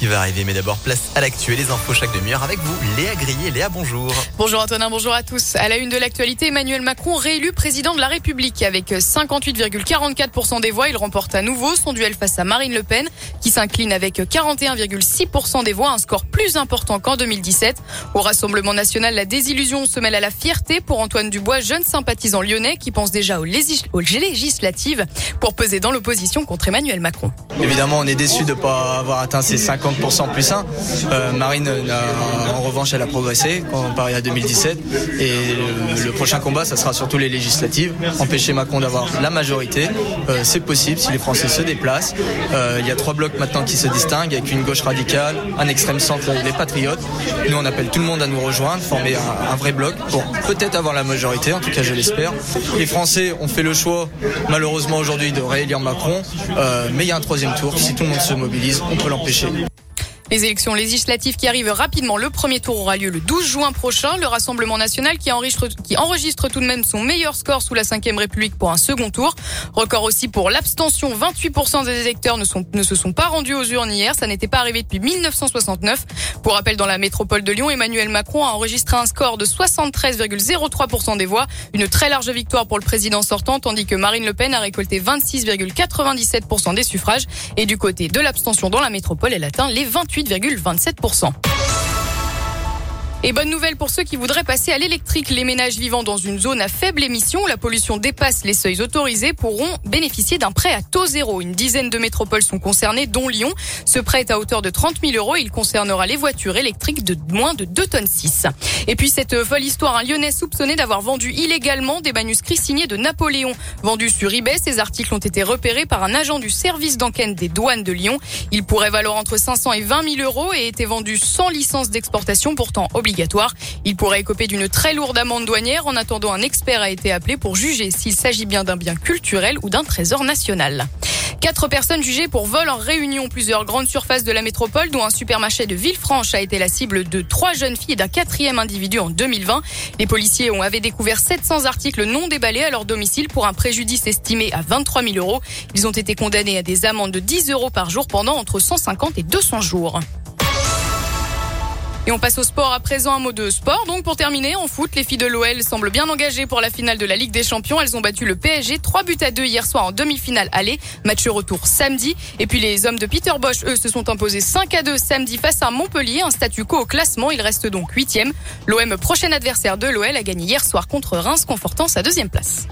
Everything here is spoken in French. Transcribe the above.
qui va arriver. Mais d'abord, place à l'actu et les infos chaque demi-heure avec vous, Léa Grillet. Léa, bonjour. Bonjour Antonin, bonjour à tous. À la une de l'actualité, Emmanuel Macron réélu président de la République avec 58,44% des voix. Il remporte à nouveau son duel face à Marine Le Pen qui s'incline avec 41,6% des voix, un score plus important qu'en 2017. Au Rassemblement national, la désillusion se mêle à la fierté pour Antoine Dubois, jeune sympathisant lyonnais qui pense déjà aux, législatives pour peser dans l'opposition contre Emmanuel Macron. Évidemment, on est déçu de ne pas avoir atteint ces 50% plus 1. Euh, Marine, en revanche, elle a progressé comparé à 2017. Et le, prochain combat, ça sera surtout les législatives. Empêcher Macron d'avoir la majorité, euh, c'est possible si les Français se déplacent. Euh, il y a trois blocs maintenant qui se distinguent, avec une gauche radicale, un extrême centre et les patriotes. Nous, on appelle tout le monde à nous rejoindre, former un, un vrai bloc pour peut-être avoir la majorité, en tout cas je l'espère. Les Français ont fait le choix, malheureusement aujourd'hui, de réélire Macron, mais il y a un troisième tour. Si tout le monde se mobilise, on peut l'empêcher. Les élections législatives qui arrivent rapidement. Le premier tour aura lieu le 12 juin prochain. Le Rassemblement national qui enregistre, tout de même son meilleur score sous la 5 République pour un second tour. Record aussi pour l'abstention. 28% des électeurs ne se sont pas rendus aux urnes hier. Ça n'était pas arrivé depuis 1969. Pour rappel, dans la métropole de Lyon, Emmanuel Macron a enregistré un score de 73,03% des voix. Une très large victoire pour le président sortant, tandis que Marine Le Pen a récolté 26,97% des suffrages. Et du côté de l'abstention dans la métropole, elle atteint les 28 8,27%. Et bonne nouvelle pour ceux qui voudraient passer à l'électrique. Les ménages vivant dans une zone à faible émission où la pollution dépasse les seuils autorisés pourront bénéficier d'un prêt à taux zéro. Une dizaine de métropoles sont concernées, dont Lyon. Ce prêt est à hauteur de 30 000 euros. Il concernera les voitures électriques de moins de 2 tonnes 6. Et puis cette folle histoire, un Lyonnais soupçonné d'avoir vendu illégalement des manuscrits signés de Napoléon. Vendus sur eBay, ces articles ont été repérés par un agent du service d'enquête des douanes de Lyon. Ils pourraient valoir entre 500 et 20 000 euros et étaient vendus sans licence d'exportation, pourtant obligatoire il pourrait écoper d'une très lourde amende douanière. En attendant, un expert a été appelé pour juger s'il s'agit bien d'un bien culturel ou d'un trésor national. Quatre personnes jugées pour vol en réunion. Plusieurs grandes surfaces de la métropole, dont un supermarché de Villefranche, a été la cible de trois jeunes filles et d'un quatrième individu en 2020. Les policiers ont avaient découvert 700 articles non déballés à leur domicile pour un préjudice estimé à 23 000 euros. Ils ont été condamnés à des amendes de 10 euros par jour pendant entre 150 et 200 jours. Et on passe au sport à présent, un mot de sport. Donc pour terminer, en foot, les filles de l'OL semblent bien engagées pour la finale de la Ligue des Champions. Elles ont battu le PSG 3 buts à 2 hier soir en demi-finale aller. Match retour samedi. Et puis les hommes de Peter Bosch, eux, se sont imposés 5 à 2 samedi face à Montpellier. Un statu quo au classement. Il reste donc 8 L'OM, prochain adversaire de l'OL, a gagné hier soir contre Reims, confortant sa deuxième place.